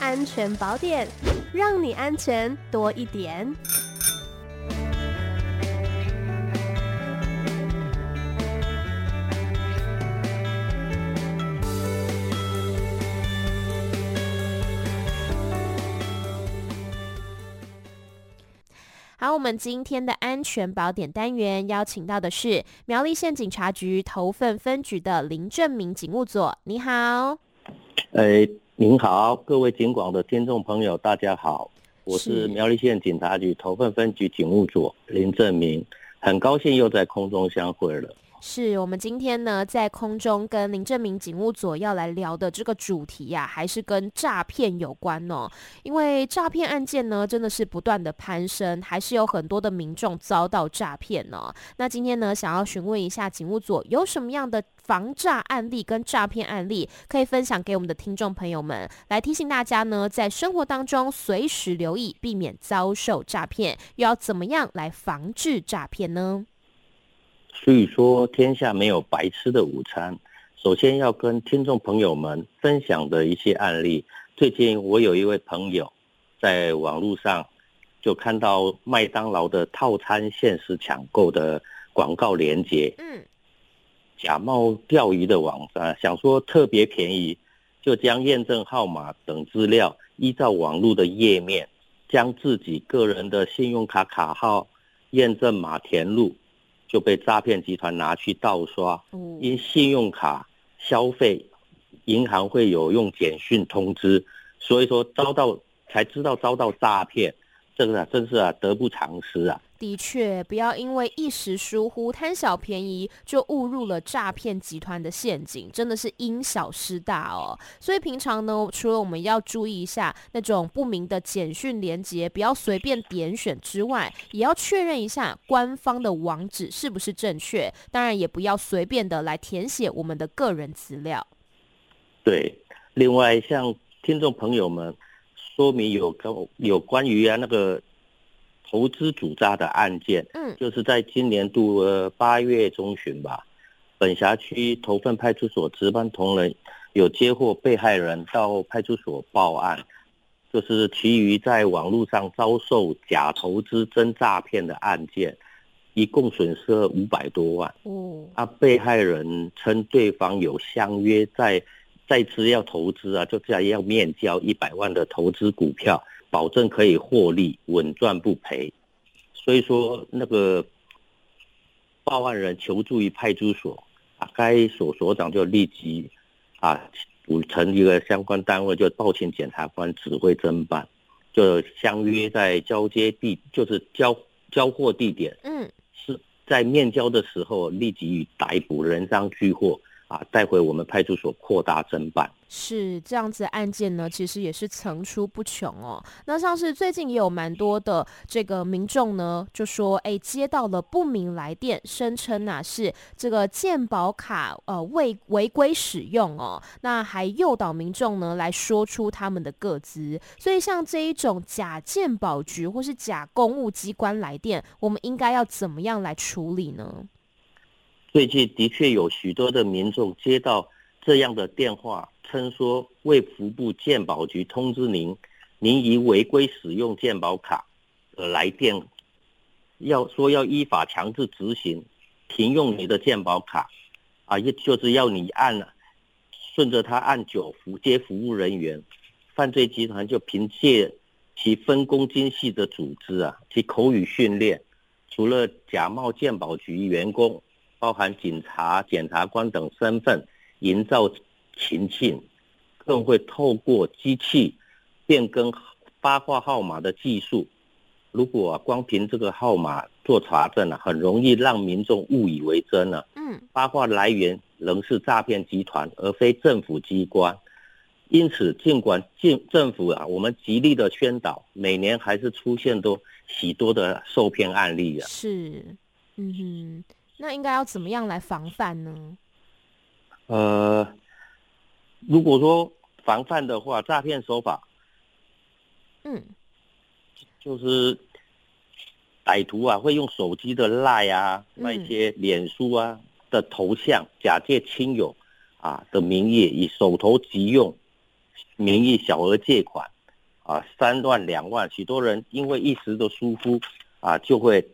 安全宝典，让你安全多一点。好，我们今天的安全宝典单元邀请到的是苗栗县警察局头份分局的林正明警务佐。你好，哎，您好，各位警广的听众朋友，大家好，我是苗栗县警察局头份分局警务组林正明，很高兴又在空中相会了。是我们今天呢，在空中跟林正明警务佐要来聊的这个主题呀、啊，还是跟诈骗有关哦。因为诈骗案件呢，真的是不断的攀升，还是有很多的民众遭到诈骗呢。那今天呢，想要询问一下警务佐，有什么样的防诈案例跟诈骗案例可以分享给我们的听众朋友们，来提醒大家呢，在生活当中随时留意，避免遭受诈骗，又要怎么样来防治诈骗呢？所以说，天下没有白吃的午餐。首先要跟听众朋友们分享的一些案例。最近我有一位朋友，在网络上就看到麦当劳的套餐限时抢购的广告链接，嗯，假冒钓鱼的网站，想说特别便宜，就将验证号码等资料依照网络的页面，将自己个人的信用卡卡号验证码填入。就被诈骗集团拿去盗刷，因信用卡消费，银行会有用简讯通知，所以说遭到才知道遭到诈骗，这个啊真是啊得不偿失啊。的确，不要因为一时疏忽贪小便宜，就误入了诈骗集团的陷阱，真的是因小失大哦。所以平常呢，除了我们要注意一下那种不明的简讯连接，不要随便点选之外，也要确认一下官方的网址是不是正确。当然，也不要随便的来填写我们的个人资料。对，另外像听众朋友们说明有跟有关于啊那个。投资主诈的案件，嗯，就是在今年度呃八月中旬吧，本辖区头份派出所值班同仁有接获被害人到派出所报案，就是其余在网络上遭受假投资真诈骗的案件，一共损失了五百多万。嗯，啊，被害人称对方有相约在再次要投资啊，就这样要面交一百万的投资股票。保证可以获利，稳赚不赔。所以说，那个报案人求助于派出所啊，该所所长就立即啊组成一个相关单位，就报请检察官指挥侦办，就相约在交接地，就是交交货地点，嗯，是在面交的时候立即逮捕人赃俱获啊，带回我们派出所扩大侦办。是这样子案件呢，其实也是层出不穷哦。那像是最近也有蛮多的这个民众呢，就说哎，接到了不明来电，声称呐是这个健保卡呃未违规使用哦，那还诱导民众呢来说出他们的个资。所以像这一种假健保局或是假公务机关来电，我们应该要怎么样来处理呢？最近的确有许多的民众接到这样的电话。称说卫福部健保局通知您，您已违规使用健保卡，来电要说要依法强制执行停用你的健保卡，啊，也就是要你按顺着他按九服接服务人员，犯罪集团就凭借其分工精细的组织啊，其口语训练，除了假冒健保局员工，包含警察、检察官等身份，营造。情境，更会透过机器变更八卦号码的技术。如果、啊、光凭这个号码做查证啊，很容易让民众误以为真了。嗯，八卦来源仍是诈骗集团，而非政府机关。因此，尽管政政府啊，我们极力的宣导，每年还是出现多许多的受骗案例啊。是，嗯哼，那应该要怎么样来防范呢？呃。如果说防范的话，诈骗手法，嗯，就是歹徒啊会用手机的赖啊，那一些脸书啊的头像，假借亲友啊的名义，以手头急用名义小额借款，啊，三万两万，许多人因为一时的疏忽，啊，就会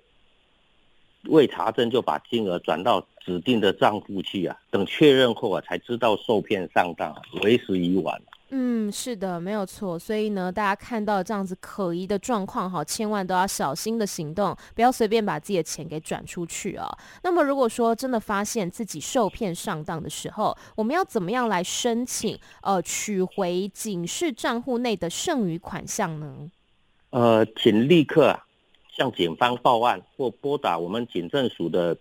未查证就把金额转到指定的账户去啊，等确认后啊，才知道受骗上当，为时已晚。嗯，是的，没有错。所以呢，大家看到这样子可疑的状况哈，千万都要小心的行动，不要随便把自己的钱给转出去啊。那么，如果说真的发现自己受骗上当的时候，我们要怎么样来申请呃取回警示账户内的剩余款项呢？呃，请立刻向警方报案，或拨打我们警政署的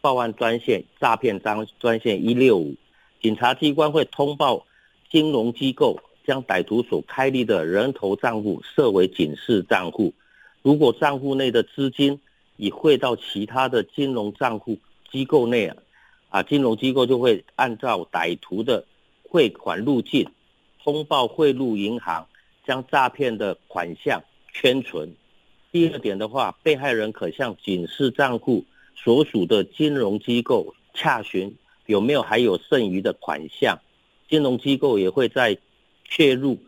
报案专线诈骗专专线一六五，警察机关会通报。金融机构将歹徒所开立的人头账户设为警示账户，如果账户内的资金已汇到其他的金融账户机构内啊，啊，金融机构就会按照歹徒的汇款路径通报汇入银行，将诈骗的款项圈存。第二点的话，被害人可向警示账户所属的金融机构洽询有没有还有剩余的款项。金融机构也会在确认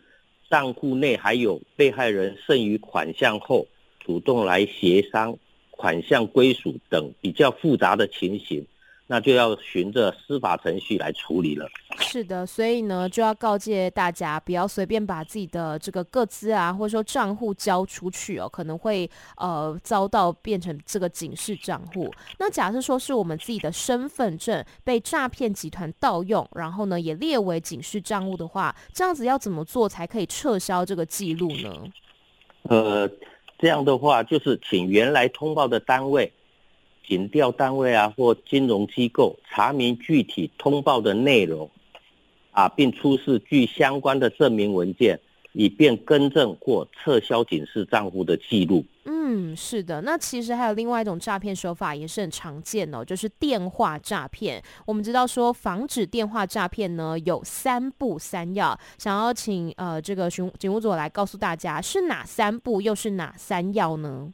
账户内还有被害人剩余款项后，主动来协商款项归属等比较复杂的情形。那就要循着司法程序来处理了。是的，所以呢，就要告诫大家，不要随便把自己的这个个资啊，或者说账户交出去哦，可能会呃遭到变成这个警示账户。那假设说是我们自己的身份证被诈骗集团盗用，然后呢也列为警示账户的话，这样子要怎么做才可以撤销这个记录呢？呃，这样的话就是请原来通报的单位。警调单位啊，或金融机构查明具体通报的内容，啊，并出示具相关的证明文件，以便更正或撤销警示账户的记录。嗯，是的。那其实还有另外一种诈骗手法也是很常见哦，就是电话诈骗。我们知道说防止电话诈骗呢，有三步三要，想要请呃这个巡警务组来告诉大家是哪三步，又是哪三要呢？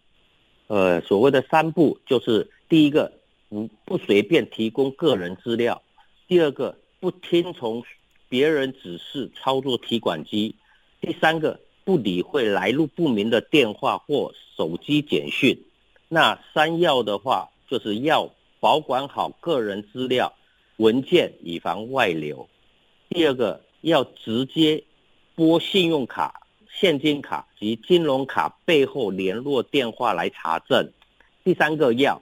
呃，所谓的三步就是。第一个，不不随便提供个人资料；第二个，不听从别人指示操作提款机；第三个，不理会来路不明的电话或手机简讯。那三要的话，就是要保管好个人资料文件，以防外流；第二个，要直接拨信用卡、现金卡及金融卡背后联络电话来查证；第三个要。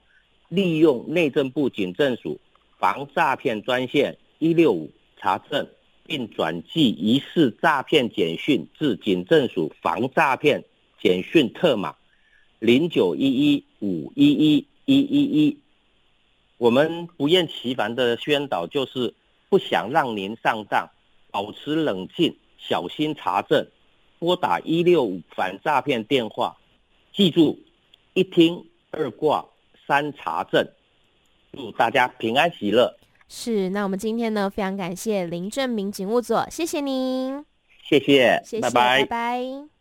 利用内政部警政署防诈骗专线一六五查证，并转寄疑似诈骗简讯至警政署防诈骗简讯特码零九一一五一一一一一。我们不厌其烦的宣导，就是不想让您上当，保持冷静，小心查证，拨打一六五反诈骗电话，记住一听二挂。三茶镇，祝大家平安喜乐。是，那我们今天呢，非常感谢林正明警务所，谢谢您，谢谢，谢谢，拜拜，拜拜。